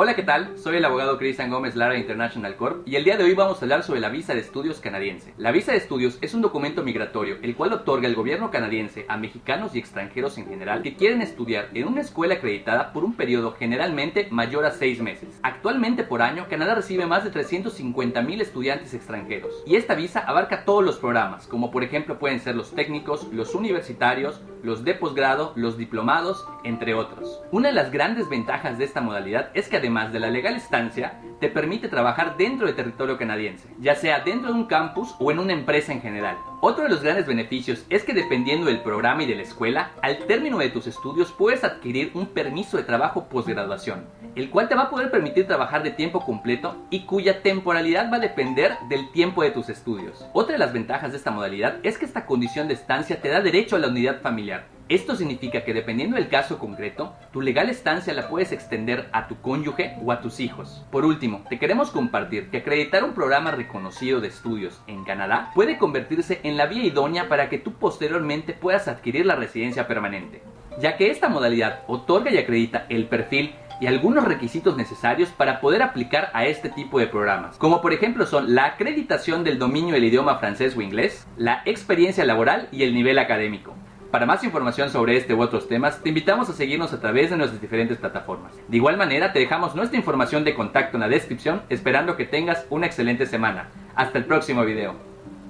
Hola, ¿qué tal? Soy el abogado Cristian Gómez Lara International Corp y el día de hoy vamos a hablar sobre la visa de estudios canadiense. La visa de estudios es un documento migratorio el cual otorga el gobierno canadiense a mexicanos y extranjeros en general que quieren estudiar en una escuela acreditada por un periodo generalmente mayor a seis meses. Actualmente por año, Canadá recibe más de 350 mil estudiantes extranjeros y esta visa abarca todos los programas, como por ejemplo pueden ser los técnicos, los universitarios, los de posgrado, los diplomados, entre otros. Una de las grandes ventajas de esta modalidad es que además de la legal estancia, te permite trabajar dentro del territorio canadiense, ya sea dentro de un campus o en una empresa en general. Otro de los grandes beneficios es que dependiendo del programa y de la escuela, al término de tus estudios puedes adquirir un permiso de trabajo posgraduación, el cual te va a poder permitir trabajar de tiempo completo y cuya temporalidad va a depender del tiempo de tus estudios. Otra de las ventajas de esta modalidad es que esta condición de estancia te da derecho a la unidad familiar, esto significa que dependiendo del caso concreto, tu legal estancia la puedes extender a tu cónyuge o a tus hijos. Por último, te queremos compartir que acreditar un programa reconocido de estudios en Canadá puede convertirse en la vía idónea para que tú posteriormente puedas adquirir la residencia permanente, ya que esta modalidad otorga y acredita el perfil y algunos requisitos necesarios para poder aplicar a este tipo de programas, como por ejemplo son la acreditación del dominio del idioma francés o inglés, la experiencia laboral y el nivel académico. Para más información sobre este u otros temas, te invitamos a seguirnos a través de nuestras diferentes plataformas. De igual manera, te dejamos nuestra información de contacto en la descripción, esperando que tengas una excelente semana. Hasta el próximo video.